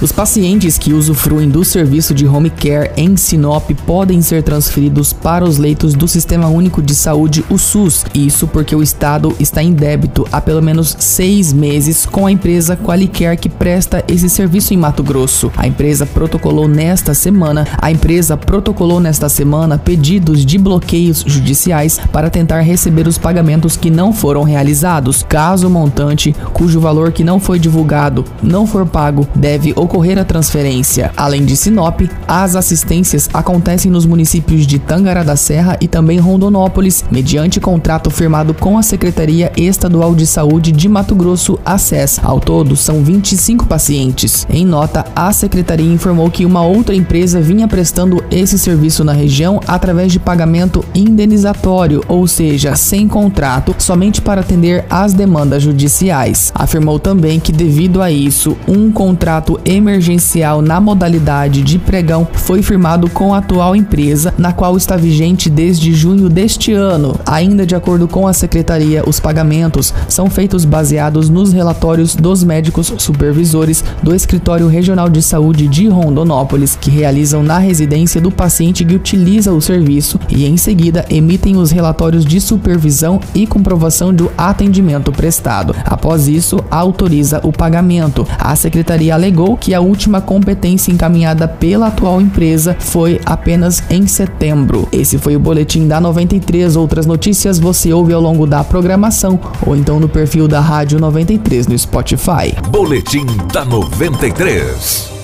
Os pacientes que usufruem do serviço de home care em Sinop podem ser transferidos para os leitos do Sistema Único de Saúde, o SUS. Isso porque o Estado está em débito há pelo menos seis meses com a empresa Qualicare que presta esse serviço em Mato Grosso. A empresa protocolou nesta semana, a empresa protocolou nesta semana pedidos de bloqueios judiciais para tentar receber os pagamentos que não foram realizados. Caso o montante, cujo valor que não foi divulgado, não for pago, deve ou ocorrer a transferência. Além de Sinop, as assistências acontecem nos municípios de Tangará da Serra e também Rondonópolis, mediante contrato firmado com a Secretaria Estadual de Saúde de Mato Grosso, a SES. Ao todo, são 25 pacientes. Em nota, a secretaria informou que uma outra empresa vinha prestando esse serviço na região através de pagamento indenizatório, ou seja, sem contrato, somente para atender às demandas judiciais. Afirmou também que devido a isso, um contrato emergencial na modalidade de pregão foi firmado com a atual empresa, na qual está vigente desde junho deste ano. Ainda de acordo com a secretaria, os pagamentos são feitos baseados nos relatórios dos médicos supervisores do Escritório Regional de Saúde de Rondonópolis, que realizam na residência do paciente que utiliza o serviço e em seguida emitem os relatórios de supervisão e comprovação do atendimento prestado. Após isso, autoriza o pagamento. A secretaria alegou que que a última competência encaminhada pela atual empresa foi apenas em setembro. Esse foi o boletim da 93. Outras notícias você ouve ao longo da programação ou então no perfil da Rádio 93 no Spotify. Boletim da 93.